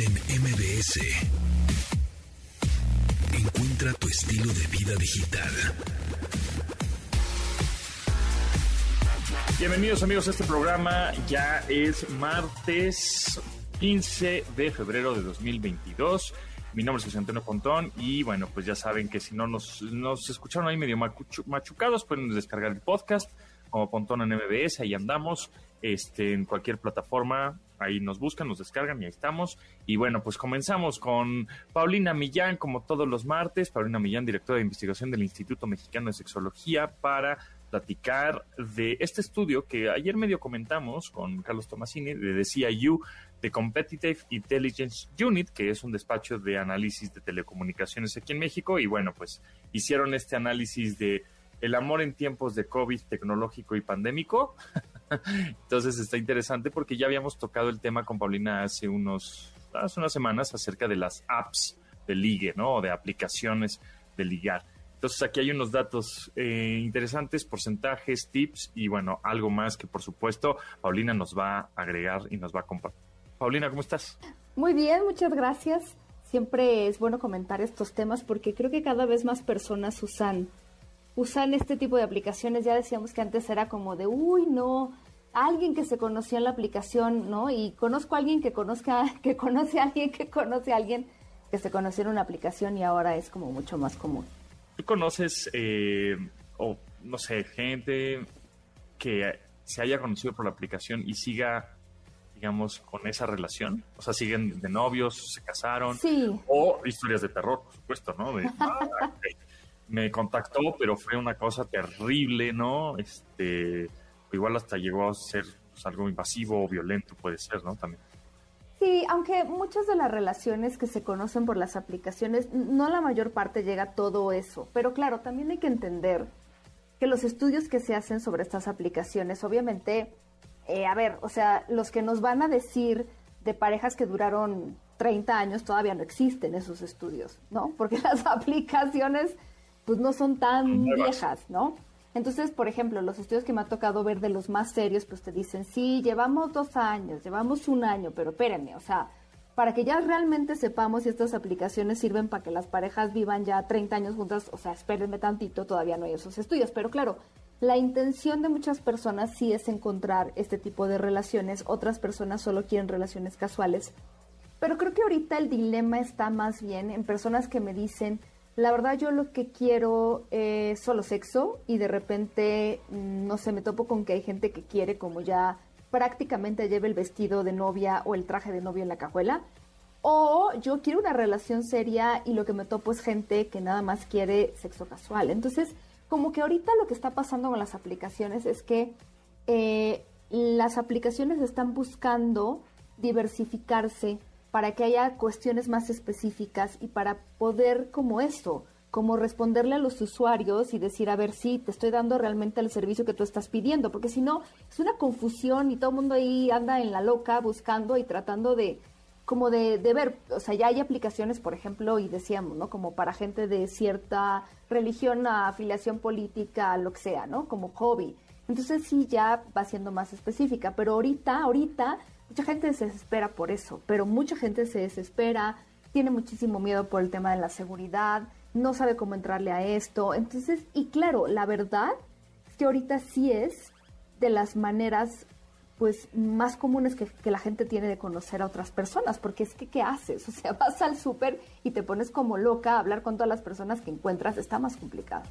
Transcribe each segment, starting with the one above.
en MBS. Encuentra tu estilo de vida digital. Bienvenidos amigos a este programa. Ya es martes 15 de febrero de 2022. Mi nombre es José Antonio Pontón y bueno, pues ya saben que si no nos, nos escucharon ahí medio machucados, pueden descargar el podcast como Pontón en MBS, ahí andamos, este, en cualquier plataforma, ahí nos buscan, nos descargan y ahí estamos. Y bueno, pues comenzamos con Paulina Millán, como todos los martes, Paulina Millán, directora de investigación del Instituto Mexicano de Sexología, para platicar de este estudio que ayer medio comentamos con Carlos Tomasini de CIU, de Competitive Intelligence Unit, que es un despacho de análisis de telecomunicaciones aquí en México. Y bueno, pues hicieron este análisis de el amor en tiempos de COVID tecnológico y pandémico. Entonces está interesante porque ya habíamos tocado el tema con Paulina hace unos unas semanas acerca de las apps de ligue, ¿no? O de aplicaciones de ligar. Entonces aquí hay unos datos eh, interesantes, porcentajes, tips y bueno, algo más que por supuesto Paulina nos va a agregar y nos va a compartir. Paulina, ¿cómo estás? Muy bien, muchas gracias. Siempre es bueno comentar estos temas porque creo que cada vez más personas usan, usan este tipo de aplicaciones. Ya decíamos que antes era como de, uy, no, alguien que se conoció en la aplicación, ¿no? Y conozco a alguien que conozca, que conoce a alguien que conoce a alguien que se conoció en una aplicación y ahora es como mucho más común. ¿Tú conoces, eh, o no sé, gente que se haya conocido por la aplicación y siga, digamos, con esa relación? O sea, siguen de novios, se casaron. Sí. O historias de terror, por supuesto, ¿no? Ah, me contactó, pero fue una cosa terrible, ¿no? Este, igual hasta llegó a ser pues, algo invasivo o violento, puede ser, ¿no? También. Sí, aunque muchas de las relaciones que se conocen por las aplicaciones, no la mayor parte llega todo eso. Pero claro, también hay que entender que los estudios que se hacen sobre estas aplicaciones, obviamente, eh, a ver, o sea, los que nos van a decir de parejas que duraron 30 años todavía no existen esos estudios, ¿no? Porque las aplicaciones, pues no son tan viejas, ¿no? Entonces, por ejemplo, los estudios que me ha tocado ver de los más serios, pues te dicen, sí, llevamos dos años, llevamos un año, pero espérenme, o sea, para que ya realmente sepamos si estas aplicaciones sirven para que las parejas vivan ya 30 años juntas, o sea, espérenme tantito, todavía no hay esos estudios, pero claro, la intención de muchas personas sí es encontrar este tipo de relaciones, otras personas solo quieren relaciones casuales, pero creo que ahorita el dilema está más bien en personas que me dicen, la verdad yo lo que quiero es solo sexo y de repente, mm, no sé, me topo con que hay gente que quiere como ya prácticamente lleve el vestido de novia o el traje de novia en la cajuela. O yo quiero una relación seria y lo que me topo es gente que nada más quiere sexo casual. Entonces, como que ahorita lo que está pasando con las aplicaciones es que eh, las aplicaciones están buscando diversificarse para que haya cuestiones más específicas y para poder como esto, como responderle a los usuarios y decir, a ver, sí, te estoy dando realmente el servicio que tú estás pidiendo, porque si no, es una confusión y todo el mundo ahí anda en la loca buscando y tratando de, como de, de, ver, o sea, ya hay aplicaciones, por ejemplo, y decíamos, ¿no? Como para gente de cierta religión, afiliación política, lo que sea, ¿no? Como hobby. Entonces sí, ya va siendo más específica, pero ahorita, ahorita Mucha gente se desespera por eso, pero mucha gente se desespera, tiene muchísimo miedo por el tema de la seguridad, no sabe cómo entrarle a esto. Entonces, y claro, la verdad es que ahorita sí es de las maneras pues más comunes que, que, la gente tiene de conocer a otras personas, porque es que ¿qué haces? O sea, vas al súper y te pones como loca a hablar con todas las personas que encuentras, está más complicado.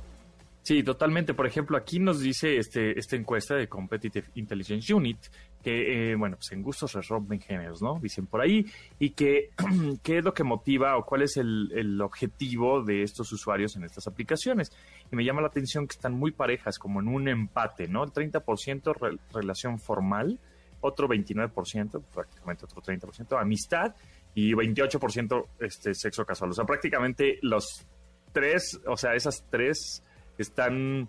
Sí, totalmente. Por ejemplo, aquí nos dice este, esta encuesta de Competitive Intelligence Unit que, eh, bueno, pues en gustos se rompen géneros, ¿no? Dicen por ahí, y que qué es lo que motiva o cuál es el, el, objetivo de estos usuarios en estas aplicaciones. Y me llama la atención que están muy parejas, como en un empate, ¿no? El 30% relación formal, otro 29%, prácticamente otro 30%, amistad y 28% este, sexo casual. O sea, prácticamente los tres, o sea, esas tres están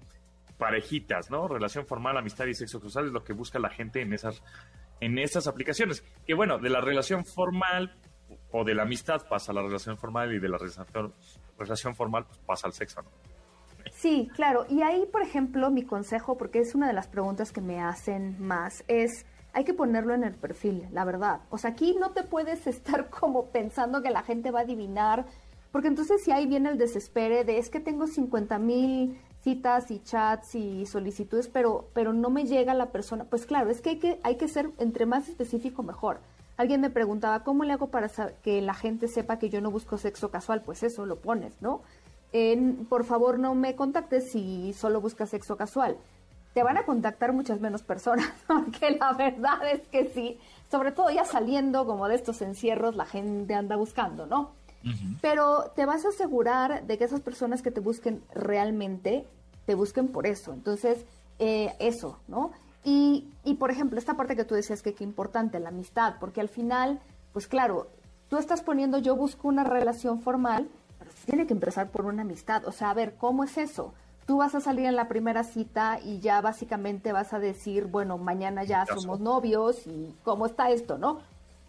parejitas, ¿no? Relación formal, amistad y sexo casual es lo que busca la gente en esas, en esas aplicaciones. Que bueno, de la relación formal o de la amistad pasa a la relación formal y de la relación, relación formal pues, pasa al sexo, ¿no? Sí, claro. Y ahí, por ejemplo, mi consejo, porque es una de las preguntas que me hacen más, es hay que ponerlo en el perfil, la verdad. O sea, aquí no te puedes estar como pensando que la gente va a adivinar, porque entonces si ahí viene el desespere de es que tengo 50 mil citas y chats y solicitudes, pero, pero no me llega la persona. Pues claro, es que hay que, ser entre más específico mejor. Alguien me preguntaba, ¿cómo le hago para que la gente sepa que yo no busco sexo casual? Pues eso, lo pones, ¿no? por favor, no me contactes si solo buscas sexo casual. Te van a contactar muchas menos personas, porque la verdad es que sí, sobre todo ya saliendo como de estos encierros, la gente anda buscando, ¿no? Pero te vas a asegurar de que esas personas que te busquen realmente te busquen por eso. Entonces, eh, eso, ¿no? Y, y, por ejemplo, esta parte que tú decías que qué importante, la amistad, porque al final, pues claro, tú estás poniendo yo busco una relación formal, pero tiene que empezar por una amistad. O sea, a ver, ¿cómo es eso? Tú vas a salir en la primera cita y ya básicamente vas a decir, bueno, mañana ya somos novios y cómo está esto, ¿no?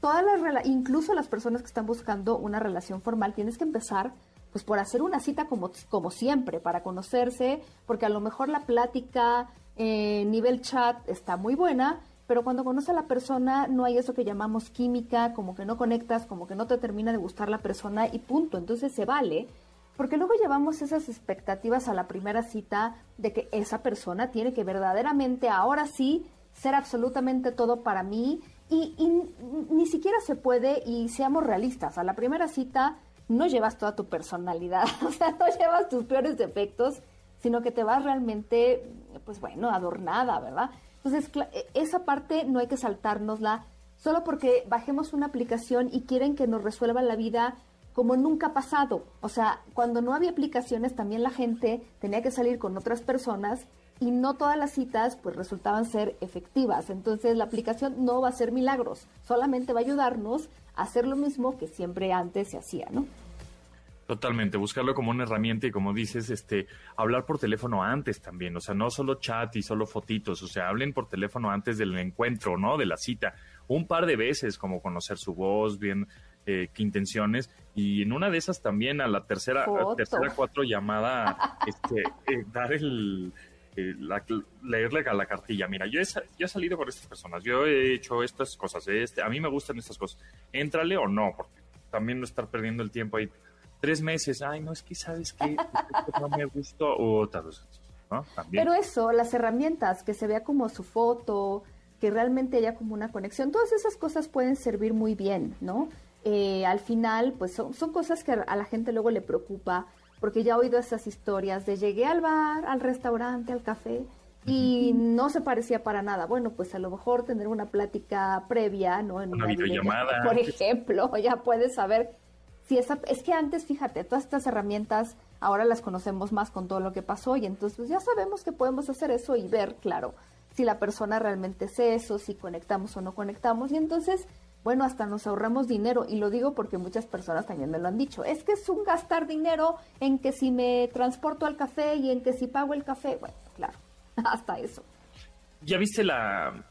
Todas las incluso las personas que están buscando una relación formal, tienes que empezar pues por hacer una cita como, como siempre, para conocerse, porque a lo mejor la plática eh, nivel chat está muy buena, pero cuando conoce a la persona no hay eso que llamamos química, como que no conectas, como que no te termina de gustar la persona y punto. Entonces se vale, porque luego llevamos esas expectativas a la primera cita de que esa persona tiene que verdaderamente ahora sí ser absolutamente todo para mí y, y ni siquiera se puede y seamos realistas. A la primera cita no llevas toda tu personalidad, o sea, no llevas tus peores defectos, sino que te vas realmente, pues bueno, adornada, ¿verdad? Entonces, e, esa parte no hay que saltárnosla solo porque bajemos una aplicación y quieren que nos resuelva la vida como nunca ha pasado. O sea, cuando no había aplicaciones, también la gente tenía que salir con otras personas y no todas las citas pues resultaban ser efectivas. Entonces la aplicación no va a hacer milagros, solamente va a ayudarnos hacer lo mismo que siempre antes se hacía, ¿no? Totalmente, buscarlo como una herramienta y como dices, este, hablar por teléfono antes también, o sea, no solo chat y solo fotitos, o sea, hablen por teléfono antes del encuentro, ¿no? De la cita, un par de veces, como conocer su voz, bien eh, qué intenciones, y en una de esas también a la tercera, tercera cuatro llamada, este, eh, dar el, eh, leerle a la cartilla, mira, yo he, yo he salido con estas personas, yo he hecho estas cosas, este, a mí me gustan estas cosas, éntrale o no, porque también no estar perdiendo el tiempo ahí. Tres meses, ay, no, es que sabes que no me gustó, o tal vez, ¿no? Pero eso, las herramientas, que se vea como su foto, que realmente haya como una conexión, todas esas cosas pueden servir muy bien, ¿no? Eh, al final, pues son, son cosas que a la gente luego le preocupa, porque ya he oído esas historias de llegué al bar, al restaurante, al café, y no se parecía para nada. Bueno, pues a lo mejor tener una plática previa, ¿no? En una, videollamada. Por ejemplo, ya puedes saber si esa, es que antes, fíjate, todas estas herramientas ahora las conocemos más con todo lo que pasó y entonces pues, ya sabemos que podemos hacer eso y ver, claro, si la persona realmente es eso, si conectamos o no conectamos y entonces, bueno, hasta nos ahorramos dinero y lo digo porque muchas personas también me lo han dicho, es que es un gastar dinero en que si me transporto al café y en que si pago el café, bueno, claro, hasta eso. ¿Ya viste la,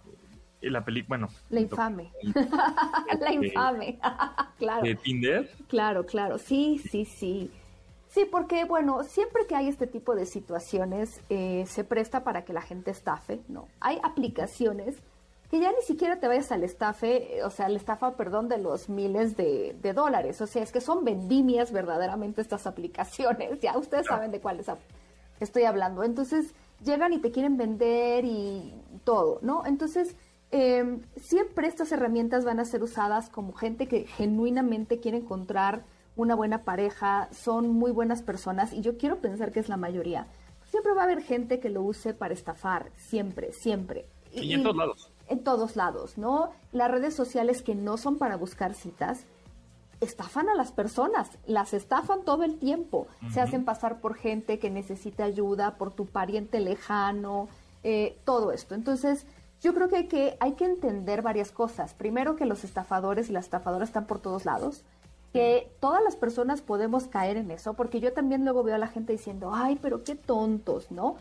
la película, bueno. La infame. la infame, claro. ¿De Tinder? Claro, claro, sí, sí, sí. Sí, porque bueno, siempre que hay este tipo de situaciones eh, se presta para que la gente estafe, ¿no? Hay aplicaciones que ya ni siquiera te vayas al estafe, o sea, al estafa, perdón, de los miles de, dólares. O sea, es que son vendimias verdaderamente estas aplicaciones. Ya ustedes saben de cuáles estoy hablando. Entonces, llegan y te quieren vender y todo, ¿no? Entonces, Em, siempre estas herramientas van a ser usadas como gente que genuinamente quiere encontrar una buena pareja, son muy buenas personas y yo quiero pensar que es la mayoría. Siempre va a haber gente que lo use para estafar, siempre, siempre. Y, en todos lados. En todos lados, ¿no? Las redes sociales que no son para buscar citas, estafan a las personas, las estafan todo el tiempo. Se hacen pasar por gente que necesita ayuda, por tu pariente lejano, eh, todo esto. Entonces, yo creo que hay, que hay que entender varias cosas. Primero, que los estafadores y las estafadoras están por todos lados, que todas las personas podemos caer en eso, porque yo también luego veo a la gente diciendo, ay, pero qué tontos, ¿no?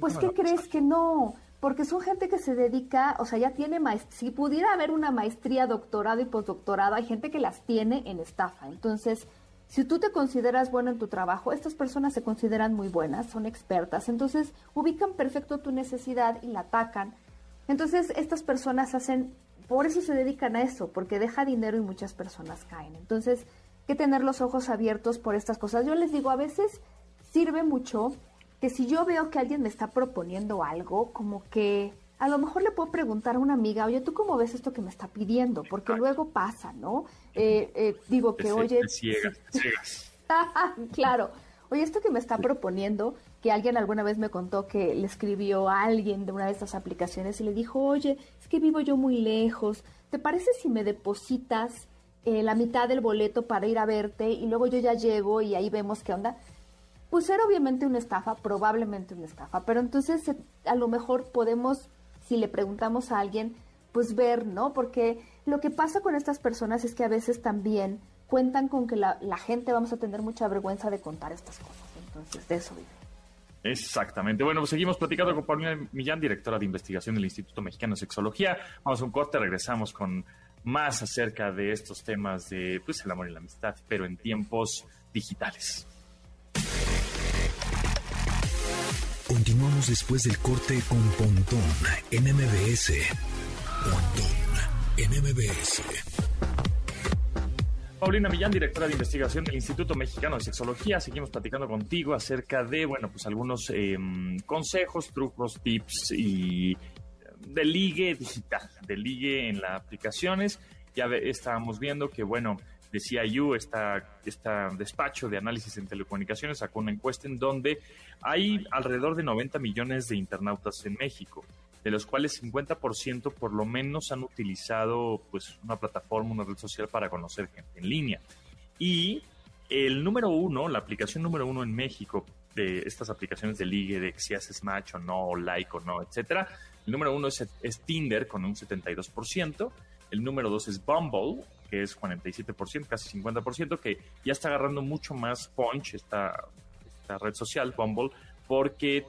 pues, ¿qué crees que no? Porque son gente que se dedica, o sea, ya tiene maestría, si pudiera haber una maestría, doctorado y postdoctorado, hay gente que las tiene en estafa. Entonces, si tú te consideras bueno en tu trabajo, estas personas se consideran muy buenas, son expertas, entonces ubican perfecto tu necesidad y la atacan Entonces, estas personas hacen, por eso se dedican a eso, porque deja dinero y muchas personas caen. Entonces, que tener los ojos abiertos por estas cosas. Yo les digo, a veces sirve mucho que si yo veo que alguien me está proponiendo algo, como que a lo mejor le puedo preguntar a una amiga, oye, ¿tú cómo ves esto que me está pidiendo? Porque luego pasa, ¿no? Eh, eh, digo que, oye... claro. Oye, esto que me está proponiendo, que alguien alguna vez me contó que le escribió a alguien de una de estas aplicaciones y le dijo, oye, es que vivo yo muy lejos, ¿te parece si me depositas eh, la mitad del boleto para ir a verte y luego yo ya llego y ahí vemos qué onda? Pues era obviamente una estafa, probablemente una estafa, pero entonces a lo mejor podemos si le preguntamos a alguien, pues ver, ¿no? Porque lo que pasa con estas personas es que a veces también cuentan con que la, gente vamos a tener mucha vergüenza de contar estas cosas. Entonces, de eso vive. Exactamente. Bueno, pues seguimos platicando con Paulina Millán, directora de investigación del Instituto Mexicano de Sexología. Vamos a un corte, regresamos con más acerca de estos temas de pues, el amor y la amistad, pero en tiempos digitales. Continuamos después del corte con Pontón en MBS. Pontón en MBS. Paulina Millán, directora de investigación del Instituto Mexicano de Sexología. Seguimos platicando contigo acerca de, bueno, pues algunos em, consejos, trucos, tips y em, de ligue digital, de ligue en las aplicaciones. Ya estábamos viendo que, bueno, decía CIU, esta, esta despacho de análisis en telecomunicaciones, sacó una encuesta en donde hay alrededor de 90 millones de internautas en México, de los cuales 50% por lo menos han utilizado pues, una plataforma, una red social para conocer gente en línea. Y el número uno, la aplicación número uno en México de estas aplicaciones de ligue, de si haces match o no, o like o no, etcétera, el número uno es, es Tinder con un 72%, el número dos es Bumble que es 47%, casi 50%, que ya está agarrando mucho más punch esta, esta red social, Bumble, porque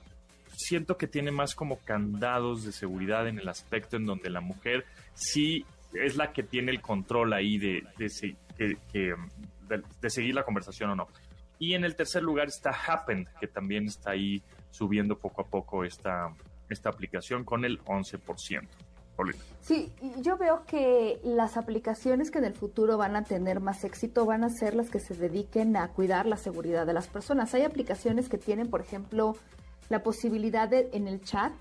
siento que tiene más como candados de seguridad en el aspecto en donde la mujer sí es la que tiene el control ahí de, de, seguir la conversación o no. Y en el tercer lugar está Happen, que también está ahí subiendo poco a poco esta, esta aplicación con el 11%. Sí, yo veo que las aplicaciones que en el futuro van a tener más éxito van a ser las que se dediquen a cuidar la seguridad de las personas. Hay aplicaciones que tienen, por ejemplo, la posibilidad de en el chat,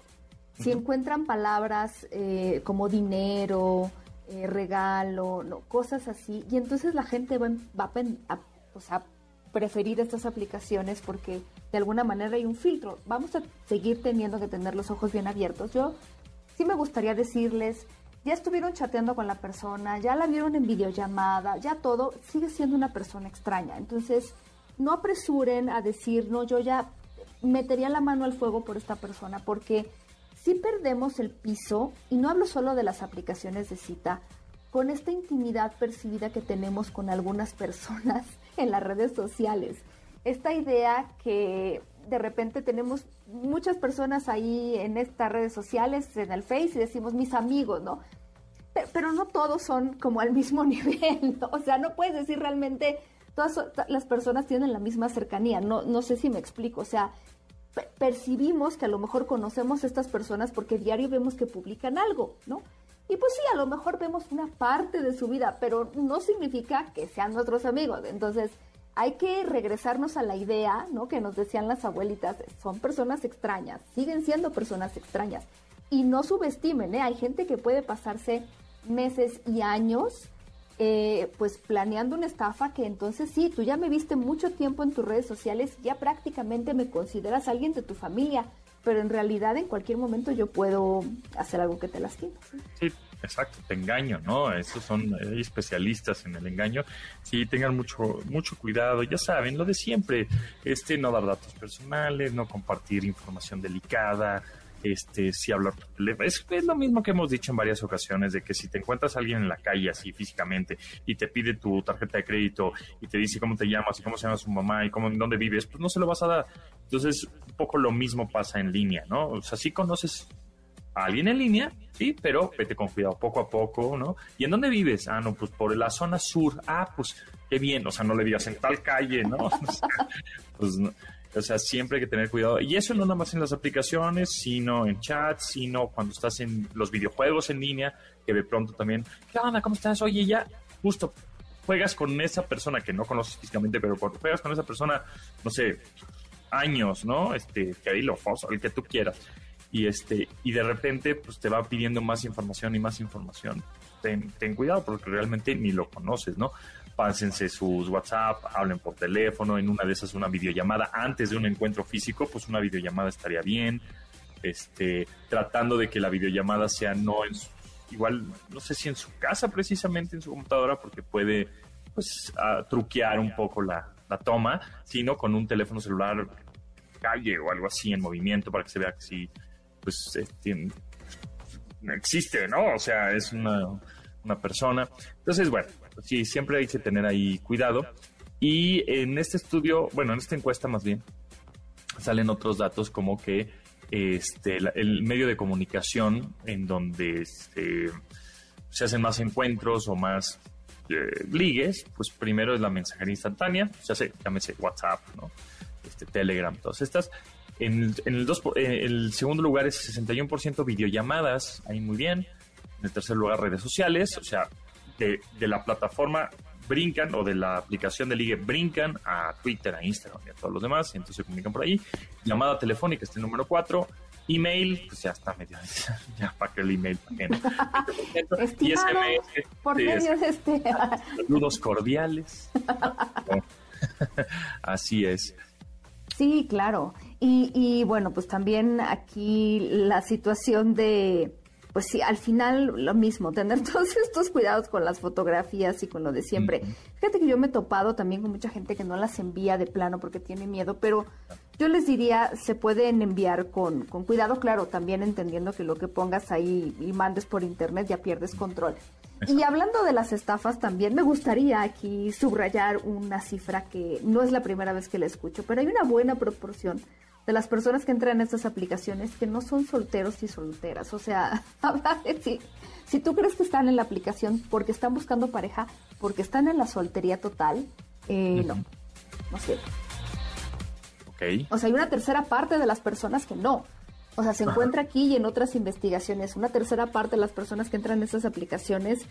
si encuentran palabras eh, como dinero, eh, regalo, no, cosas así, y entonces la gente va, va a, a preferir estas aplicaciones porque de alguna manera hay un filtro. Vamos a seguir teniendo que tener los ojos bien abiertos. Yo sí me gustaría decirles, ya estuvieron chateando con la persona, ya la vieron en videollamada, ya todo, sigue siendo una persona extraña. Entonces, no apresuren a decir, no, yo ya metería la mano al fuego por esta persona, porque si perdemos el piso, y no hablo solo de las aplicaciones de cita, con esta intimidad percibida que tenemos con algunas personas en las redes sociales. Esta idea que de repente tenemos muchas personas ahí en estas redes sociales, en el Face, y decimos mis amigos, ¿no? Pero, no todos son como al mismo nivel, ¿no? O sea, no puedes decir realmente todas las personas tienen la misma cercanía, no, no sé si me explico, o sea, percibimos que a lo mejor conocemos a estas personas porque diario vemos que publican algo, ¿no? Y pues sí, a lo mejor vemos una parte de su vida, pero no significa que sean nuestros amigos. Entonces, hay que regresarnos a la idea, ¿no? Que nos decían las abuelitas, son personas extrañas, siguen siendo personas extrañas. Y no subestimen, ¿eh? Hay gente que puede pasarse meses y años eh, pues planeando una estafa que entonces sí, tú ya me viste mucho tiempo en tus redes sociales, ya prácticamente me consideras alguien de tu familia, pero en realidad en cualquier momento yo puedo hacer algo que te lastime. Sí, exacto, te engaño, ¿no? Esos son especialistas en el engaño. Sí, tengan mucho, mucho cuidado, ya saben, lo de siempre, este, no dar datos personales, no compartir información delicada, este, si hablar es, es lo mismo que hemos dicho en varias ocasiones, de que si te encuentras a alguien en la calle así físicamente y te pide tu tarjeta de crédito y te dice cómo te llamas y cómo se llama su mamá y cómo, dónde vives, pues no se lo vas a dar. Entonces, un poco lo mismo pasa en línea, ¿no? O sea, sí conoces alguien en línea, sí, pero vete con cuidado poco a poco, ¿no? ¿Y en dónde vives? Ah, no, pues por la zona sur. Ah, pues qué bien, o sea, no le digas en tal calle, ¿no? pues O sea, siempre hay que tener cuidado. Y eso no nada más en las aplicaciones, sino en chats, sino cuando estás en los videojuegos en línea, que de pronto también, ¿qué onda? ¿Cómo estás? Oye, ya, justo juegas con esa persona que no conoces físicamente, pero cuando juegas con esa persona, no sé, años, ¿no? Este, que ahí lo el que tú quieras. Y este, y de repente, pues te va pidiendo más información y más información. Ten, ten cuidado porque realmente ni lo conoces, ¿no? pásense sus WhatsApp, hablen por teléfono, en una de esas una videollamada antes de un encuentro físico, pues una videollamada estaría bien. Este, tratando de que la videollamada sea no en su, igual, no sé si en su casa precisamente en su computadora, porque puede pues truquear un poco la, toma, sino con un teléfono celular calle o algo así en movimiento para que se vea que sí, pues este, existe, ¿no? O sea, es una, una persona. Entonces, bueno, sí, siempre hay que tener ahí cuidado. Y en este estudio, bueno, en esta encuesta más bien, salen otros datos como que este, el medio de comunicación en donde se, se hacen más encuentros o más eh, ligues, pues primero es la mensajería instantánea, se hace, llámese WhatsApp, ¿no? Este, Telegram, todas estas. En, el, dos, el segundo lugar es 61% videollamadas, ahí muy bien. En el tercer lugar, redes sociales, o sea, de, la plataforma brincan o de la aplicación de ligue brincan a Twitter, a Instagram y a todos los demás, y entonces se comunican por ahí. Llamada telefónica este número 4. Email, pues ya está medio, ya para que el email también. y SMS, por este. Saludos cordiales. Así es. Sí, claro. Y, y bueno, pues también aquí la situación de pues sí, al final lo mismo, tener todos estos cuidados con las fotografías y con lo de siempre. Fíjate que yo me he topado también con mucha gente que no las envía de plano porque tiene miedo, pero yo les diría, se pueden enviar con, con cuidado, claro, también entendiendo que lo que pongas ahí y mandes por internet ya pierdes control. Y hablando de las estafas, también me gustaría aquí subrayar una cifra que no es la primera vez que la escucho, pero hay una buena proporción de las personas que entran en estas aplicaciones que no son solteros y solteras. O sea, si, si tú crees que están en la aplicación porque están buscando pareja, porque están en la soltería total, eh, no, no es cierto. Okay. O sea, hay una tercera parte de las personas que no. O sea, se encuentra aquí y en otras investigaciones, una tercera parte de las personas que entran en estas aplicaciones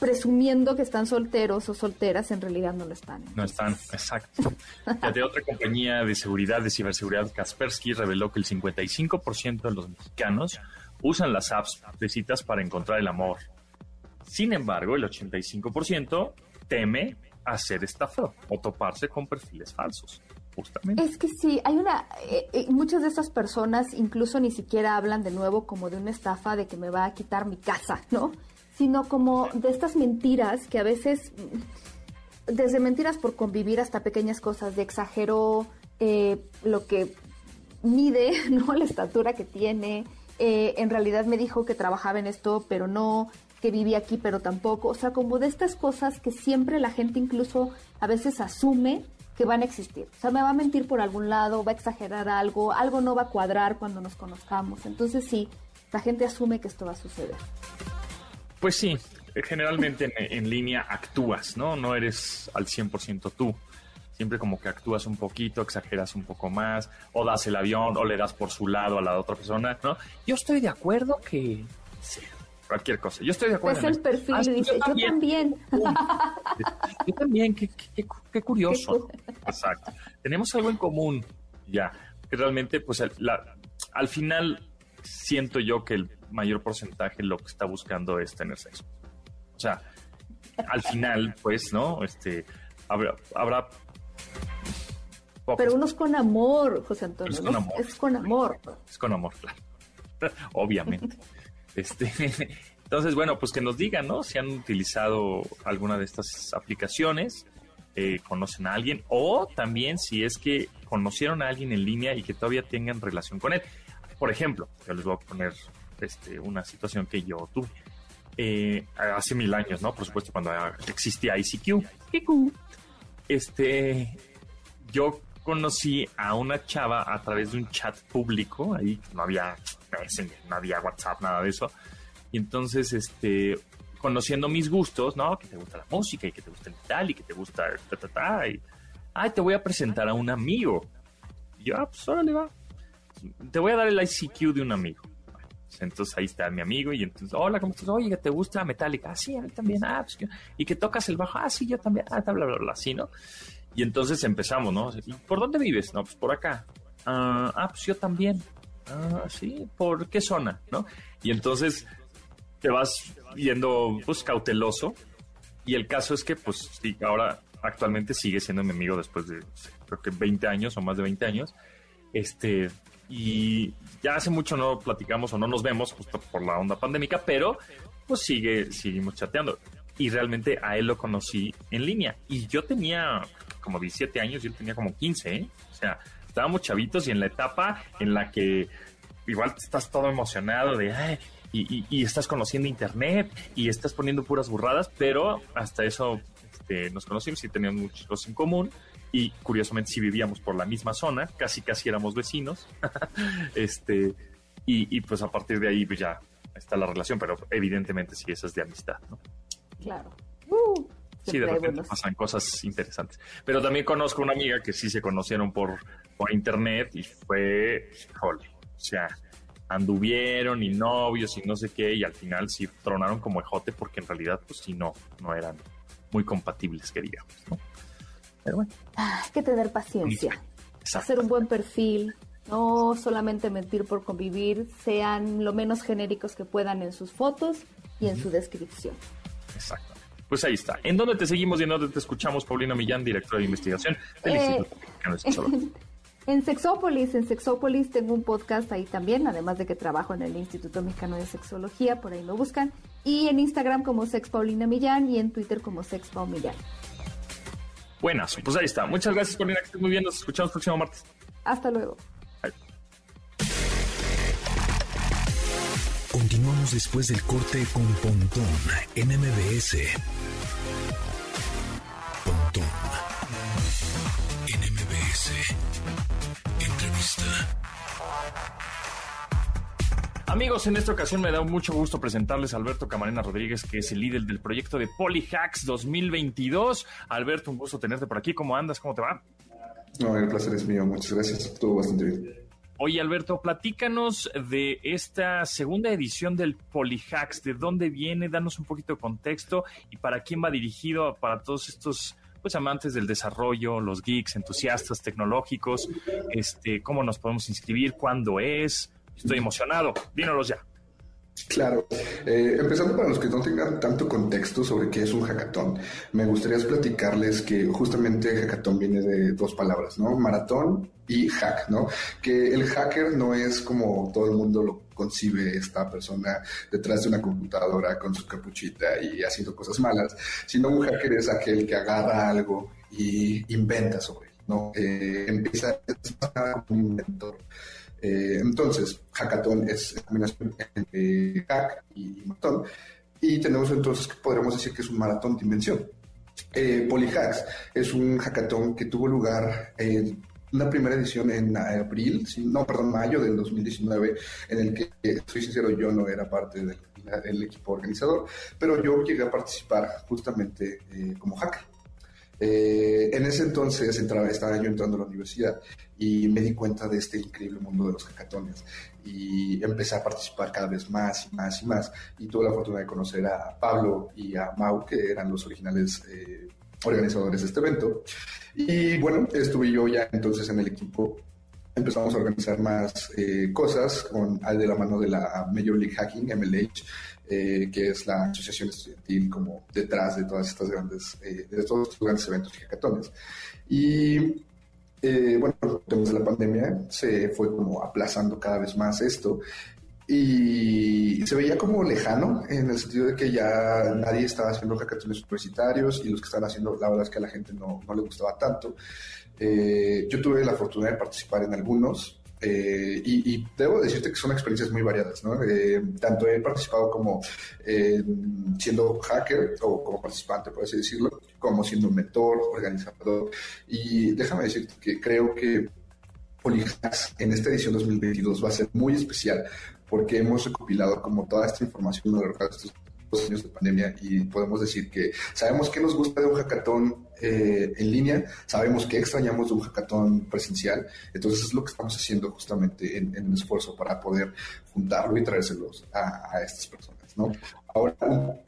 presumiendo que están solteros o solteras, en realidad no lo están. No están, exacto. de otra compañía de seguridad, de ciberseguridad, Kaspersky, reveló que el 55% de los mexicanos usan las apps de citas para encontrar el amor. Sin embargo, el 85% teme hacer estafado o toparse con perfiles falsos. Es que sí, hay una, eh, eh, muchas de estas personas incluso ni siquiera hablan de nuevo como de una estafa de que me va a quitar mi casa, ¿no? sino como de estas mentiras que a veces, desde mentiras por convivir hasta pequeñas cosas, de exagero eh, lo que mide, ¿no? La estatura que tiene. En realidad me dijo que trabajaba en esto, pero no, que vivía aquí, pero tampoco. O sea, como de estas cosas que siempre la gente incluso a veces asume que van a existir. O sea, me va a mentir por algún lado, va a exagerar algo, algo no va a cuadrar cuando nos conozcamos. Entonces sí, la gente asume que esto va a suceder. Pues sí, generalmente en, línea actúas, ¿no? No eres al 100% tú. Siempre como que actúas un poquito, exageras un poco más, o das el avión, o le das por su lado a la otra persona, ¿no? Yo estoy de acuerdo que... Cualquier cosa. Yo estoy de acuerdo. Es el perfil dice, yo también. Yo también, qué, curioso. Exacto. Tenemos algo en común, ya. Que realmente, pues, al final siento yo que el mayor porcentaje lo que está buscando es tener sexo. O sea, al final, pues, ¿no? Este, habrá, habrá Pero uno es con amor, José Antonio. Es con amor. Es con amor. Es con amor, claro. Obviamente. Este, entonces, bueno, pues que nos digan, ¿no? Si han utilizado alguna de estas aplicaciones, eh, conocen a alguien, o también si es que conocieron a alguien en línea y que todavía tengan relación con él. Por ejemplo, yo les voy a poner este, una situación que yo tuve. Eh, hace mil años, ¿no? Por supuesto, cuando existía ICQ. Este, yo conocí a una chava a través de un chat público, ahí no había no había WhatsApp, nada de eso. Y entonces, este, conociendo mis gustos, ¿no? Que te gusta la música y que te gusta el tal y que te gusta ta, ta, ta. Y, ay, te voy a presentar a un amigo. Y yo, ah, pues órale, va. Te voy a dar el ICQ de un amigo. Entonces ahí está mi amigo y entonces, hola, ¿cómo estás? Oye, ¿te gusta Metallica? Ah, sí, a mí también. Ah, pues, y que tocas el bajo. Ah, sí, yo también. Ah, bla, bla, bla, así, ¿no? Y entonces empezamos, ¿no? ¿Y por dónde vives? No, pues por acá. Ah, ah, pues yo también. Ah, sí, ¿por qué zona? ¿No? Y entonces te vas yendo, pues, cauteloso. Y el caso es que, pues, sí, ahora actualmente sigue siendo mi amigo después de, creo que 20 años o más de 20 años. Este, y ya hace mucho no platicamos o no nos vemos justo por la onda pandémica, pero pues sigue, seguimos chateando. Y realmente a él lo conocí en línea. Y yo tenía como 17 años y él tenía como 15, ¿eh? O sea, estábamos chavitos y en la etapa en la que igual estás todo emocionado de, y, estás conociendo internet y estás poniendo puras burradas, pero hasta eso este, nos conocimos y teníamos muchos cosas en común y curiosamente si vivíamos por la misma zona, casi casi éramos vecinos, este, y, pues a partir de ahí pues ya está la relación, pero evidentemente sí, esa es de amistad, ¿no? Claro. Uh, sí, de repente pasan cosas interesantes. Pero también conozco una amiga que sí se conocieron por, internet y fue, jole, o sea, anduvieron y novios y no sé qué, y al final sí tronaron como ejote porque en realidad pues sí no, no eran muy compatibles, que digamos, ¿no? Pero bueno. Ah, hay que tener paciencia. Hacer un buen perfil. No solamente mentir por convivir. Sean lo menos genéricos que puedan en sus fotos y en su descripción. Exacto. Pues ahí está. ¿En dónde te seguimos y en dónde te escuchamos, Paulina Millán, directora de investigación del eh, Instituto de En Sexópolis, en Sexópolis tengo un podcast ahí también, además de que trabajo en el Instituto Mexicano de Sexología, por ahí me buscan. Y en Instagram como Sex Paulina Millán y en Twitter como Sex Millán. Buenas, pues ahí está. Muchas gracias, Paulina, que estés muy bien. Nos escuchamos el próximo martes. Hasta luego. Continuamos después del corte con Pontón en MBS. Amigos, en esta ocasión me da mucho gusto presentarles a Alberto Camarena Rodríguez, que es el líder del proyecto de Polyhacks 2022. Alberto, un gusto tenerte por aquí. ¿Cómo andas? ¿Cómo te va? No, el placer es mío. Muchas gracias. Estuvo bastante bien. Oye, Alberto, platícanos de esta segunda edición del Polyhacks. ¿De dónde viene? Danos un poquito de contexto y para quién va dirigido, para todos estos pues amantes del desarrollo, los geeks, entusiastas tecnológicos, este, cómo nos podemos inscribir, cuándo es, Estoy emocionado. Dínolos ya. Claro. Eh, empezando para los que no tengan tanto contexto sobre qué es un hackathon, me gustaría platicarles que justamente hackathon viene de dos palabras, ¿no? Maratón y hack, ¿no? Que el hacker no es como todo el mundo lo concibe esta persona detrás de una computadora con su capuchita y haciendo cosas malas, sino un hacker es aquel que agarra algo y inventa sobre, ¿no? Eh, empieza a como un inventor. Eh, entonces, hackathon es combinación entre hack y maratón. Y tenemos entonces que podríamos decir que es un maratón de invención. Eh, Polyhacks es un hackathon que tuvo lugar en una primera edición en abril, no, perdón, mayo del 2019, en el que, estoy sincero, yo no era parte del, equipo organizador, pero yo llegué a participar justamente eh, como hacker. Eh, en ese entonces entraba, estaba yo entrando a la universidad y me di cuenta de este increíble mundo de los hackatones. Y empecé a participar cada vez más y más y más. Y tuve la fortuna de conocer a Pablo y a Mau que eran los originales eh, organizadores de este evento. Y bueno estuve yo ya entonces en el equipo. Empezamos a organizar más eh, cosas con de la mano de la Major League Hacking MLH eh, que es la asociación estudiantil como detrás de todas estas grandes de todos estos grandes eventos y hackatones y eh, bueno, después de la pandemia se fue como aplazando cada vez más esto y se veía como lejano en el sentido de que ya nadie estaba haciendo hackatones universitarios y los que estaban haciendo, la verdad es que a la gente no, no le gustaba tanto. Eh, yo tuve la fortuna de participar en algunos, eh, y, debo decirte que son experiencias muy variadas, ¿no? Eh, tanto he participado como eh, siendo hacker o como participante, por así decirlo, como siendo mentor, organizador. Y déjame decirte que creo que Polyhacks en esta edición 2022 va a ser muy especial porque hemos recopilado como toda esta información a lo largo de estos dos años de pandemia y podemos decir que sabemos que nos gusta de un hackathon eh, en línea, sabemos que extrañamos de un hackathon presencial, entonces es lo que estamos haciendo justamente en, en el esfuerzo para poder juntarlo y traérselos a, a estas personas, ¿no? Ahora,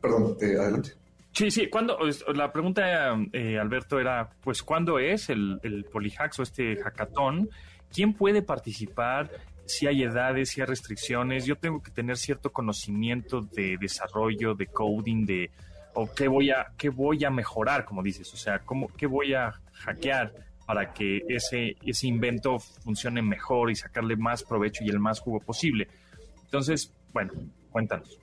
perdón, eh, adelante. Sí, sí. ¿Cuándo? La pregunta, eh, Alberto, era, pues, ¿cuándo es el, el Polyhacks o este hackathon? ¿Quién puede participar? Si hay edades, si hay restricciones. Yo tengo que tener cierto conocimiento de desarrollo, de coding, de qué voy a qué voy a mejorar, como dices. O sea, cómo qué voy a hackear para que ese ese invento funcione mejor y sacarle más provecho y el más jugo posible. Entonces, bueno, cuéntanos.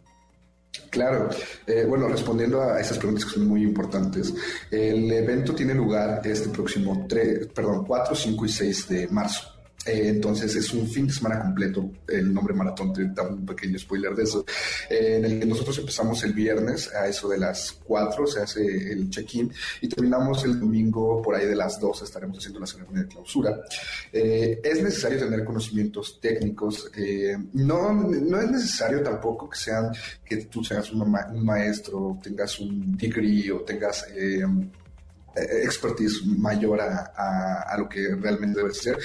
Claro, eh, bueno, respondiendo a esas preguntas que son muy importantes, el evento tiene lugar este próximo 3, perdón, 4, 5 y 6 de marzo. Eh, entonces es un fin de semana completo. El nombre maratón te da un pequeño spoiler de eso. Eh, en el que nosotros empezamos el viernes a eso de las 4, se hace el check-in y terminamos el domingo por ahí de las 2. Estaremos haciendo la ceremonia de clausura. Eh, es necesario tener conocimientos técnicos. no, no es necesario tampoco que sean que tú seas un, un maestro, tengas un degree o tengas expertise mayor a, lo que realmente debes ser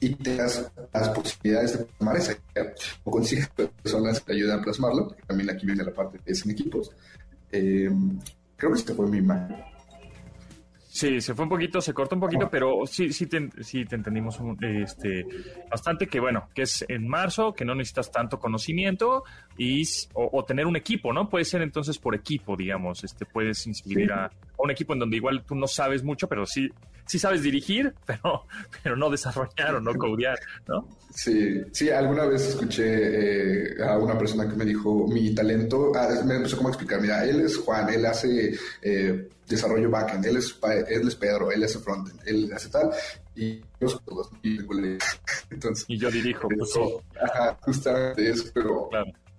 y tengas las posibilidades de plasmar esa idea o consigues personas que te ayuden a plasmarlo, porque también aquí viene la parte de en equipos. Eh, creo que este fue mi imagen. Sí, se fue un poquito, se cortó un poquito, pero sí, sí te, sí te entendimos este, bastante que bueno, que es en marzo, que no necesitas tanto conocimiento y o, tener un equipo, ¿no? Puede ser entonces por equipo, digamos, este puedes inscribir a, un equipo en donde igual tú no sabes mucho, pero sí, sí sabes dirigir, pero, pero no desarrollar o no codear, ¿no? Sí, sí, alguna vez escuché eh, a una persona que me dijo mi talento, ah, me empezó como a explicar, mira, él es Juan, él hace eh, desarrollo backend, él es, él es Pedro, él hace frontend, él hace tal, y yo todos, y, Entonces, y yo dirijo, pues Ajá, justamente eso, pero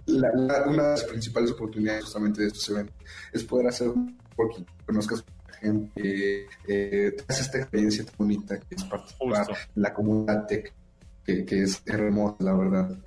la, una de las principales oportunidades justamente de estos eventos es poder hacer porque conozcas gente, eh, tengas esta experiencia tan bonita que es participar en la comunidad tech, que, que es hermosa, la verdad.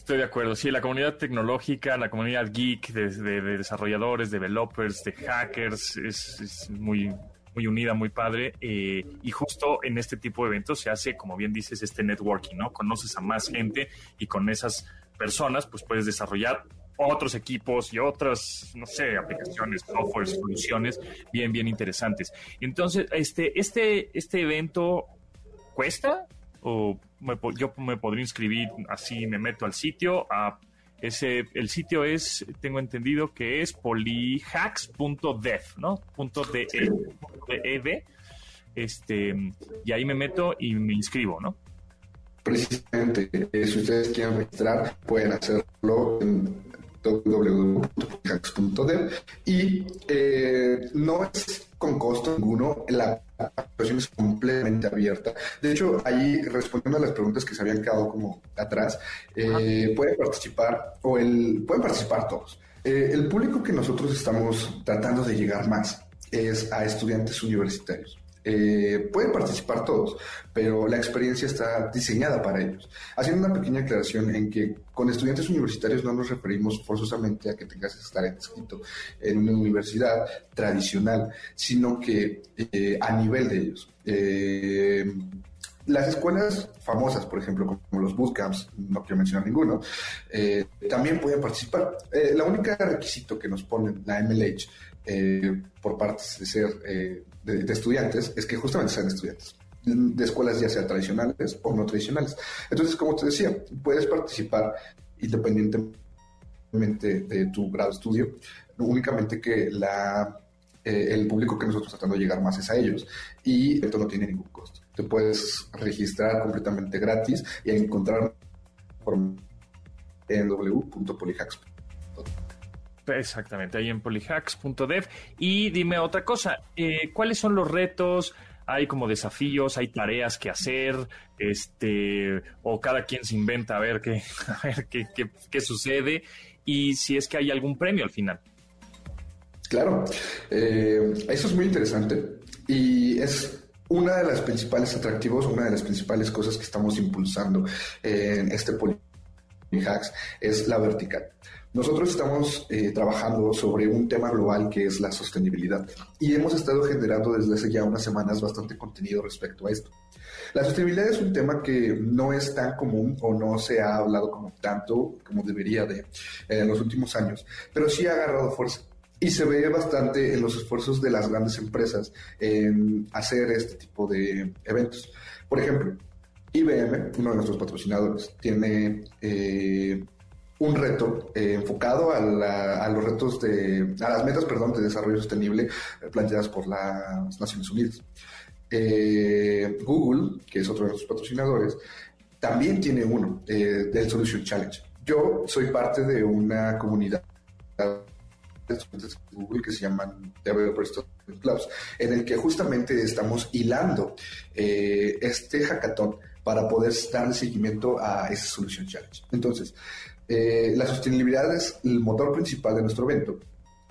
Estoy de acuerdo. Sí, la comunidad tecnológica, la comunidad geek de, desarrolladores, developers, de hackers es, muy, muy unida, muy padre. Eh, y justo en este tipo de eventos se hace, como bien dices, este networking, ¿no? Conoces a más gente y con esas personas, pues puedes desarrollar otros equipos y otras, no sé, aplicaciones, software, soluciones bien, bien interesantes. Entonces, este, este, este evento cuesta o yo me podría inscribir así, me meto al sitio. A ese, el sitio es, tengo entendido que es polyhacks.dev, ¿no? Punto de, e, este, y ahí me meto y me inscribo, ¿no? Precisamente, eh, si ustedes quieren registrar, pueden hacerlo en www.hacks.dev y eh, no es con costo ninguno, la aplicación es completamente abierta. De hecho, ahí respondiendo a las preguntas que se habían quedado como atrás, eh, pueden participar o el, pueden participar todos. Eh, el público que nosotros estamos tratando de llegar más es a estudiantes universitarios. Eh, pueden participar todos, pero la experiencia está diseñada para ellos. Haciendo una pequeña aclaración en que con estudiantes universitarios no nos referimos forzosamente a que tengas que estar inscrito en una universidad tradicional, sino que eh, a nivel de ellos. Eh, las escuelas famosas, por ejemplo, como los bootcamps, no quiero mencionar ninguno, también pueden participar. la única requisito que nos ponen la MLH por parte de ser de, estudiantes es que justamente sean estudiantes de escuelas ya sea tradicionales o no tradicionales. Entonces, como te decía, puedes participar independientemente de tu grado de estudio, únicamente que la, eh, el público que nosotros tratando de llegar más es a ellos y esto no tiene ningún costo. Te puedes registrar completamente gratis y encontrar en www.polyhacks.com Exactamente, ahí en polyhacks.dev. Y dime otra cosa, eh, ¿cuáles son los retos? Hay como desafíos, hay tareas que hacer, este, o cada quien se inventa a ver qué, a ver qué, qué, sucede y si es que hay algún premio al final. Claro, eh, eso es muy interesante y es una de las principales atractivos, una de las principales cosas que estamos impulsando en este Hacks es la vertical. Nosotros estamos eh, trabajando sobre un tema global que es la sostenibilidad y hemos estado generando desde hace ya unas semanas bastante contenido respecto a esto. La sostenibilidad es un tema que no es tan común o no se ha hablado como tanto como debería de en los últimos años, pero sí ha agarrado fuerza. Y se ve bastante en los esfuerzos de las grandes empresas en hacer este tipo de eventos. Por ejemplo, IBM, uno de nuestros patrocinadores, tiene eh, un reto eh, enfocado a, los retos de, a las metas, perdón, de desarrollo sostenible eh, planteadas por las Naciones Unidas. Google, que es otro de nuestros patrocinadores, también tiene uno, del Solution Challenge. Yo soy parte de una comunidad Google que se llaman Developers Clubs, en el que justamente estamos hilando este hackathon para poder dar seguimiento a esa Solution Challenge. Entonces, eh, la sostenibilidad es el motor principal de nuestro evento.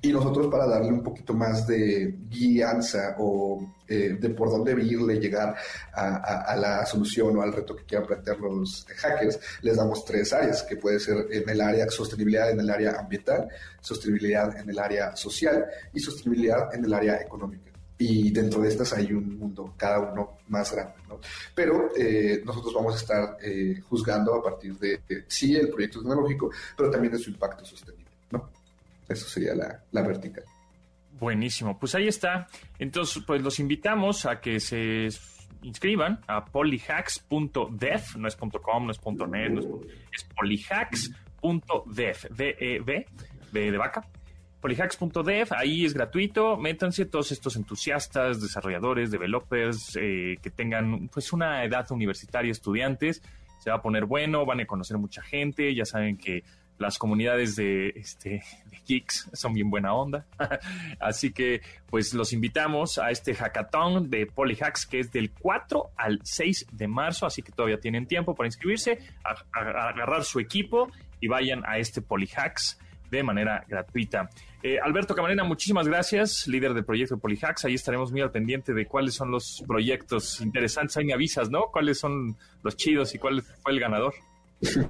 Y nosotros para darle un poquito más de guianza o eh, de por dónde irle llegar a, la solución o al reto que quieran plantear los hackers, les damos tres áreas, que puede ser en el área sostenibilidad en el área ambiental, sostenibilidad en el área social y sostenibilidad en el área económica y dentro de estas hay un mundo, cada uno más grande. ¿no? Pero eh, nosotros vamos a estar eh, juzgando a partir de, sí, el proyecto tecnológico, pero también de su impacto sostenible. ¿no? Eso sería la, la vertical. Buenísimo, pues ahí está. Entonces, pues los invitamos a que se inscriban a polyhacks.dev, no es .com, no es .net, no es, es polyhacks.dev, D-E-V, de vaca, Polyhacks.dev, ahí es gratuito, métanse todos estos entusiastas, desarrolladores, developers, eh, que tengan pues una edad universitaria, estudiantes, se va a poner bueno, van a conocer mucha gente, ya saben que las comunidades de, este, de geeks son bien buena onda. Así que, pues los invitamos a este hackathon de Polyhacks que es del 4 al 6 de marzo. Así que todavía tienen tiempo para inscribirse, agarrar su equipo y vayan a este Polyhacks de manera gratuita. Eh, Alberto Camarena, muchísimas gracias, líder del proyecto de Polyhacks. Ahí estaremos muy al pendiente de cuáles son los proyectos interesantes. Ahí me avisas, ¿no? ¿Cuáles son los chidos y cuál fue el ganador?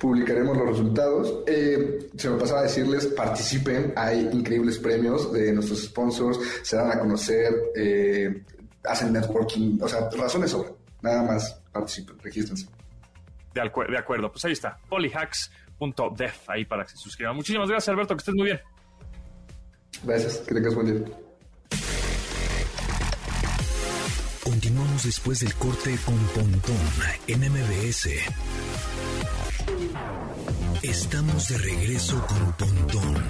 Publicaremos los resultados. Eh, se me pasaba a decirles, participen, hay increíbles premios de nuestros sponsors, se dan a conocer, eh, hacen networking, o sea, razones sobran. Nada más participen, regístrense. De, de acuerdo, pues ahí está, Polyhacks .dev ahí para que se suscriban. Muchísimas gracias, Alberto, que estés muy bien. Gracias, que tengas buen día. Continuamos después del corte con Pontón en MBS. Estamos de regreso con Pontón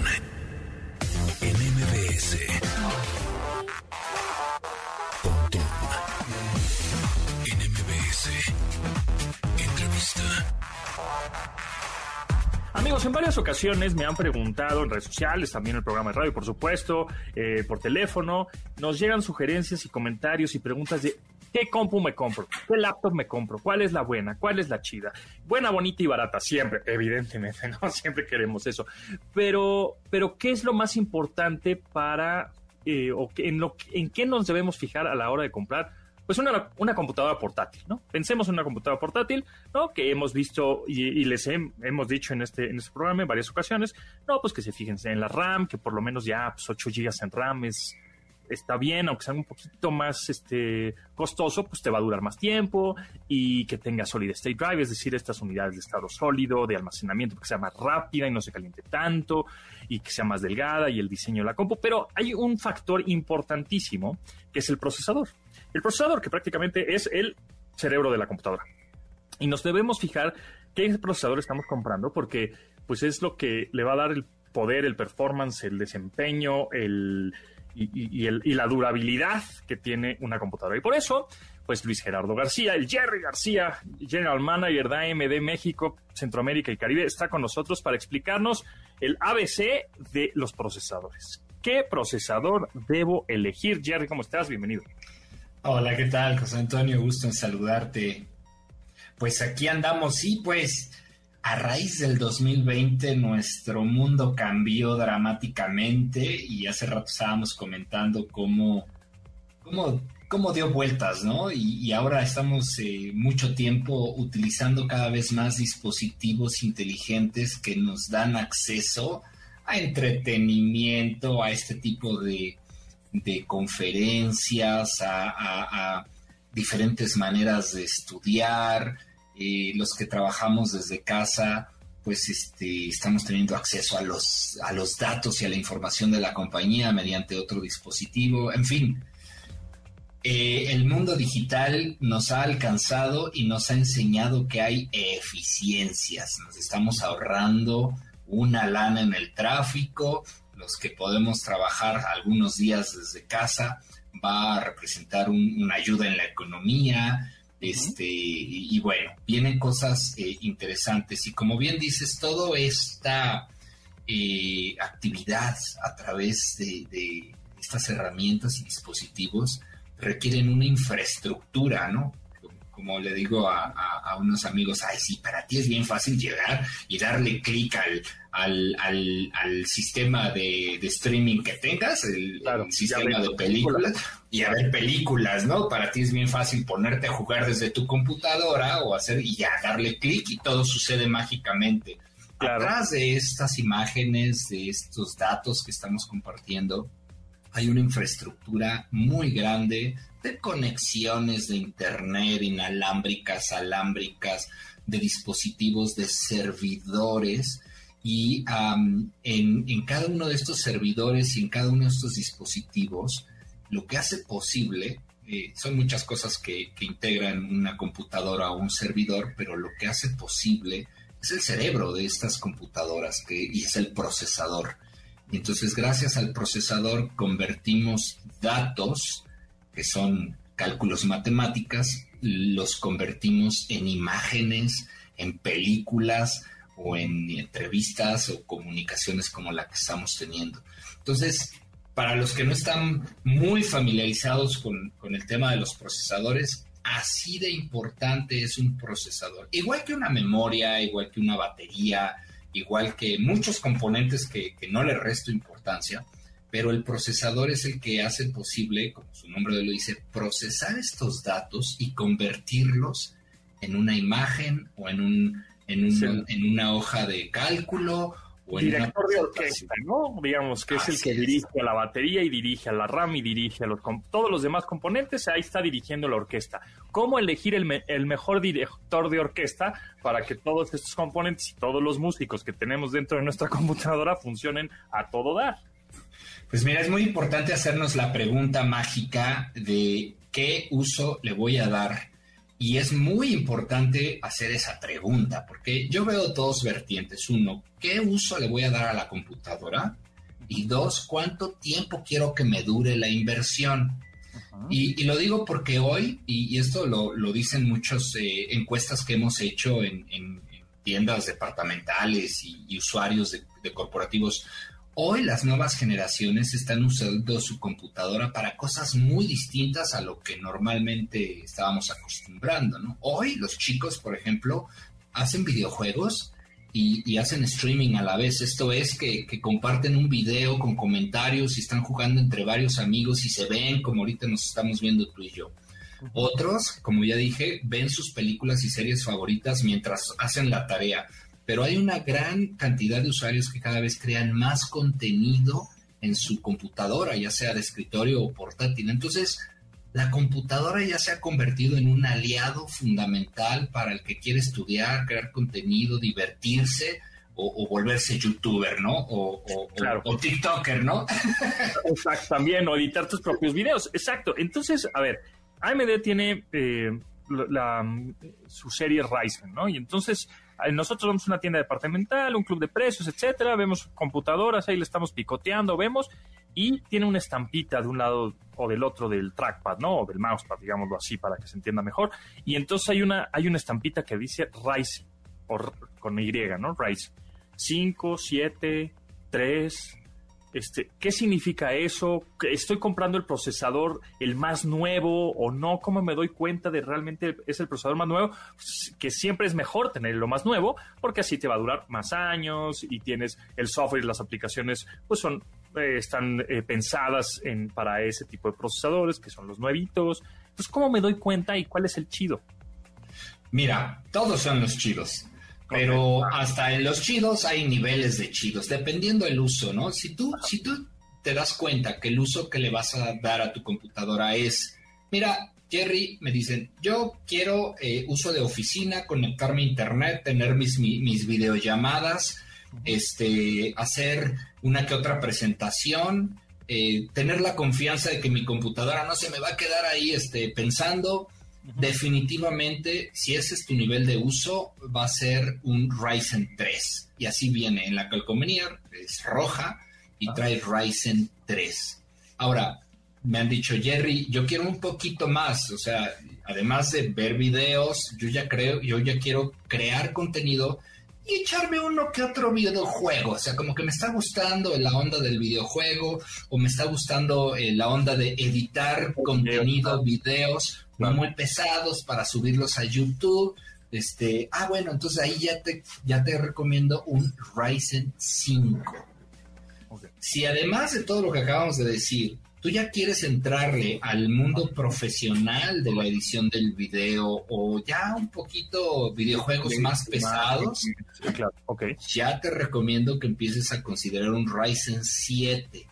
En varias ocasiones me han preguntado en redes sociales, también en el programa de radio, por supuesto, eh, por teléfono, nos llegan sugerencias y comentarios y preguntas de ¿Qué compu me compro? ¿Qué laptop me compro? ¿Cuál es la buena? ¿Cuál es la chida? Buena, bonita y barata, siempre, evidentemente, ¿no? Siempre queremos eso. Pero, pero ¿qué es lo más importante para, eh, o en, lo, en qué nos debemos fijar a la hora de comprar pues una, una computadora portátil, ¿no? Pensemos en una computadora portátil, ¿no? Que hemos visto y, les hemos dicho en este, en este programa en varias ocasiones, no, pues que se fíjense en la RAM, que por lo menos ya pues, 8 GB en RAM es, está bien, aunque sea un poquito más este, costoso, pues te va a durar más tiempo y que tenga solid state drive, es decir, estas unidades de estado sólido, de almacenamiento, que sea más rápida y no se caliente tanto y que sea más delgada y el diseño de la compu. Pero hay un factor importantísimo que es el procesador. El procesador, que prácticamente es el cerebro de la computadora. Y nos debemos fijar qué procesador estamos comprando, porque pues es lo que le va a dar el poder, el performance, el desempeño, el, y, la durabilidad que tiene una computadora. Y por eso, pues Luis Gerardo García, el Jerry García, General Manager de AMD México, Centroamérica y Caribe, está con nosotros para explicarnos el ABC de los procesadores. ¿Qué procesador debo elegir? Jerry, ¿cómo estás? Bienvenido. Hola, ¿qué tal, José Antonio? Gusto en saludarte. Pues aquí andamos, sí, pues a raíz del 2020 nuestro mundo cambió dramáticamente y hace rato estábamos comentando cómo cómo, dio vueltas, ¿no? Y, ahora estamos eh, mucho tiempo utilizando cada vez más dispositivos inteligentes que nos dan acceso a entretenimiento, a este tipo de, conferencias, a, diferentes maneras de estudiar. Eh, los que trabajamos desde casa, pues este, estamos teniendo acceso a los, a los datos y a la información de la compañía mediante otro dispositivo. En fin, eh, el mundo digital nos ha alcanzado y nos ha enseñado que hay eficiencias. Nos estamos ahorrando una lana en el tráfico, los que podemos trabajar algunos días desde casa va a representar una ayuda en la economía, este, y, bueno, vienen cosas eh, interesantes. Y como bien dices, toda esta eh, actividad a través de, estas herramientas y dispositivos requieren una infraestructura, ¿no? Como le digo a, unos amigos, ay, sí, para ti es bien fácil llegar y darle clic al, al, sistema de, streaming que tengas, el, sistema de películas, y a ver películas, ¿no? Para ti es bien fácil ponerte a jugar desde tu computadora o hacer y ya darle clic y todo sucede mágicamente. Atrás de estas imágenes, de estos datos que estamos compartiendo, hay una infraestructura muy grande de conexiones de Internet, inalámbricas, alámbricas, de dispositivos, de servidores. Y en, cada uno de estos servidores y en cada uno de estos dispositivos, lo que hace posible, eh, son muchas cosas que, integran una computadora o un servidor, pero lo que hace posible es el cerebro de estas computadoras que, y es el procesador. Entonces, gracias al procesador, convertimos datos, que son cálculos matemáticas, los convertimos en imágenes, en películas o en entrevistas o comunicaciones como la que estamos teniendo. Entonces, para los que no están muy familiarizados con, con el tema de los procesadores, así de importante es un procesador. Igual que una memoria, igual que una batería, igual que muchos componentes que, no le resto importancia, pero el procesador es el que hace posible, como su nombre lo dice, procesar estos datos y convertirlos en una imagen o en, un, en, en una hoja de cálculo director de orquesta, ¿no? Digamos que es el que dirige a la batería y dirige a la RAM y dirige a los todos los demás componentes, ahí está dirigiendo la orquesta. ¿Cómo elegir el, el, mejor director de orquesta para que todos estos componentes y todos los músicos que tenemos dentro de nuestra computadora funcionen a todo dar? Pues mira, es muy importante hacernos la pregunta mágica de qué uso le voy a dar y es muy importante hacer esa pregunta, porque yo veo dos vertientes. Uno, ¿qué uso le voy a dar a la computadora? Y dos, ¿cuánto tiempo quiero que me dure la inversión? Y, lo digo porque hoy, y, esto lo, dicen muchas eh, encuestas que hemos hecho en, tiendas departamentales y, usuarios de corporativos, Hoy las nuevas generaciones están usando su computadora para cosas muy distintas a lo que normalmente estábamos acostumbrando, ¿no? Hoy los chicos, por ejemplo, hacen videojuegos y, hacen streaming a la vez. Esto es que, comparten un video con comentarios y están jugando entre varios amigos y se ven como ahorita nos estamos viendo tú y yo. Otros, como ya dije, ven sus películas y series favoritas mientras hacen la tarea pero hay una gran cantidad de usuarios que cada vez crean más contenido en su computadora, ya sea de escritorio o portátil. Entonces, la computadora ya se ha convertido en un aliado fundamental para el que quiere estudiar, crear contenido, divertirse o, volverse youtuber, ¿no? O, o, TikToker, ¿no? Exacto, también, o editar tus propios videos. Exacto. Entonces, a ver, AMD tiene eh, su serie Ryzen, ¿no? Y entonces nosotros vamos a una tienda departamental, un club de precios, etcétera, vemos computadoras, ahí le estamos picoteando, vemos, y tiene una estampita de un lado o del otro del trackpad, ¿no? O del mousepad, digámoslo así, para que se entienda mejor. Y entonces hay una, hay una estampita que dice Rise, con Y, ¿no? Rise. 5, 7, 3, Este, ¿Qué significa eso? ¿Estoy comprando el procesador el más nuevo o no? ¿Cómo me doy cuenta de realmente es el procesador más nuevo? Que siempre es mejor tener lo más nuevo porque así te va a durar más años y tienes el software y las aplicaciones pues son eh, están eh, pensadas en, para ese tipo de procesadores que son los nuevitos. Entonces, ¿cómo me doy cuenta y cuál es el chido? Mira, todos son los chidos. Pero hasta en los chidos hay niveles de chidos, dependiendo del uso, ¿no? Si tú, si tú te das cuenta que el uso que le vas a dar a tu computadora es, mira, Jerry, me dicen, yo quiero eh, uso de oficina, conectarme a internet, tener mis, mis videollamadas, este, hacer una que otra presentación, eh, tener la confianza de que mi computadora no se me va a quedar ahí este, pensando Definitivamente, si ese es tu nivel de uso, va a ser un Ryzen 3. Y así viene en la calcomanía, es roja y ah. trae Ryzen 3. Ahora, me han dicho, Jerry, yo quiero un poquito más, o sea, además de ver videos, yo ya creo, yo ya quiero crear contenido y echarme uno que otro videojuego. O sea, como que me está gustando la onda del videojuego o me está gustando eh, la onda de editar contenido, videos muy pesados para subirlos a YouTube. Este, ah, bueno, entonces ahí ya te, ya te recomiendo un Ryzen 5. Si además de todo lo que acabamos de decir, tú ya quieres entrarle al mundo profesional de la edición del video o ya un poquito videojuegos más pesados, ya te recomiendo que empieces a considerar un Ryzen 7.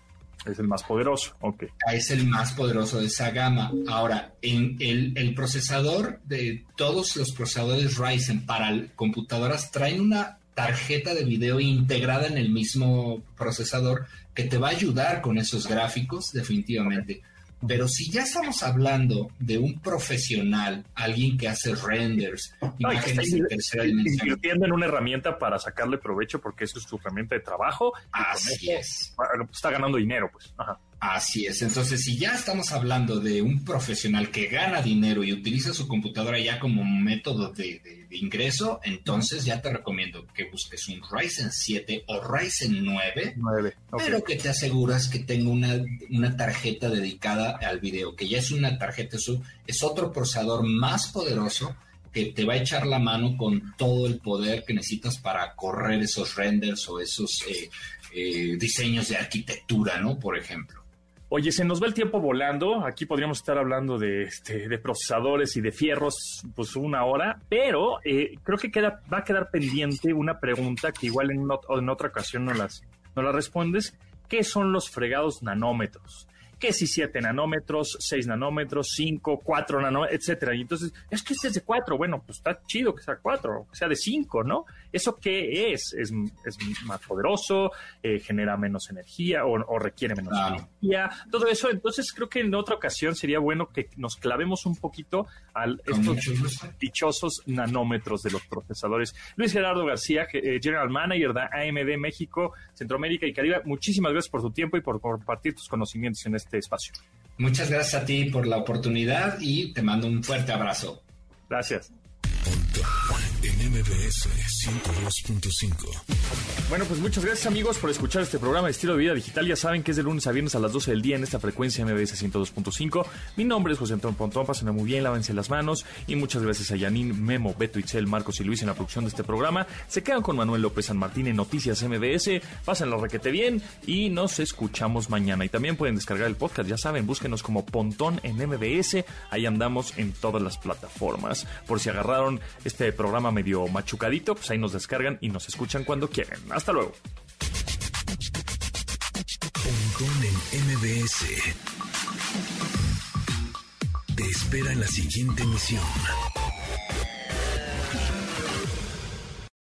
Es el más poderoso, ok. Es el más poderoso de esa gama. Ahora, en el, procesador de todos los procesadores Ryzen para computadoras traen una tarjeta de video integrada en el mismo procesador que te va a ayudar con esos gráficos, definitivamente. Pero si ya estamos hablando de un profesional, alguien que hace renders, imágenes en tercera dimensión. Invirtiendo en una herramienta para sacarle provecho porque eso es su herramienta de trabajo. Así es. Está ganando dinero, pues. Ajá. Así es. Entonces, si ya estamos hablando de un profesional que gana dinero y utiliza su computadora ya como método de, ingreso, entonces ya te recomiendo que busques un Ryzen 7 o Ryzen 9, pero que te aseguras que tenga una, una, tarjeta dedicada al video, que ya es una tarjeta, es otro procesador más poderoso que te va a echar la mano con todo el poder que necesitas para correr esos renders o esos eh, eh, diseños de arquitectura, ¿no? Por ejemplo. Oye, se nos va el tiempo volando. Aquí podríamos estar hablando de, este, procesadores y de fierros, pues una hora, pero eh, creo que queda, va a quedar pendiente una pregunta que igual en, en otra ocasión no las, no la respondes. ¿Qué son los fregados nanómetros? Que si 7 nanómetros, 6 nanómetros, 5, 4 nanómetros, etcétera. Y entonces, es que este es de 4, bueno, pues está chido que sea 4, que sea de 5, ¿no? ¿Eso qué es? ¿Es, es más poderoso? Eh, ¿Genera menos energía o, requiere menos energía? Todo eso, entonces creo que en otra ocasión sería bueno que nos clavemos un poquito a estos dichosos nanómetros de los procesadores. Luis Gerardo García, eh, General Manager de AMD México, Centroamérica y Caribe, muchísimas gracias por tu tiempo y por compartir tus conocimientos en este este espacio. Muchas gracias a ti por la oportunidad y te mando un fuerte abrazo. Gracias. MBS 102.5. Bueno, pues muchas gracias amigos por escuchar este programa de estilo de vida digital. Ya saben que es de lunes a viernes a las 12 del día en esta frecuencia MBS 102.5. Mi nombre es José Antonio Pontón, pásenme muy bien, lávense las manos. Y muchas gracias a Yanin, Memo, Beto, Itzel, Marcos y Luis en la producción de este programa. Se quedan con Manuel López San Martín en Noticias MBS. Pásenlo requete bien y nos escuchamos mañana. Y también pueden descargar el podcast, ya saben, búsquenos como Pontón en MBS. Ahí andamos en todas las plataformas. Por si agarraron este programa medio machucadito, pues ahí nos descargan y nos escuchan cuando quieren. Hasta luego. En MBS. Te espera en la siguiente emisión.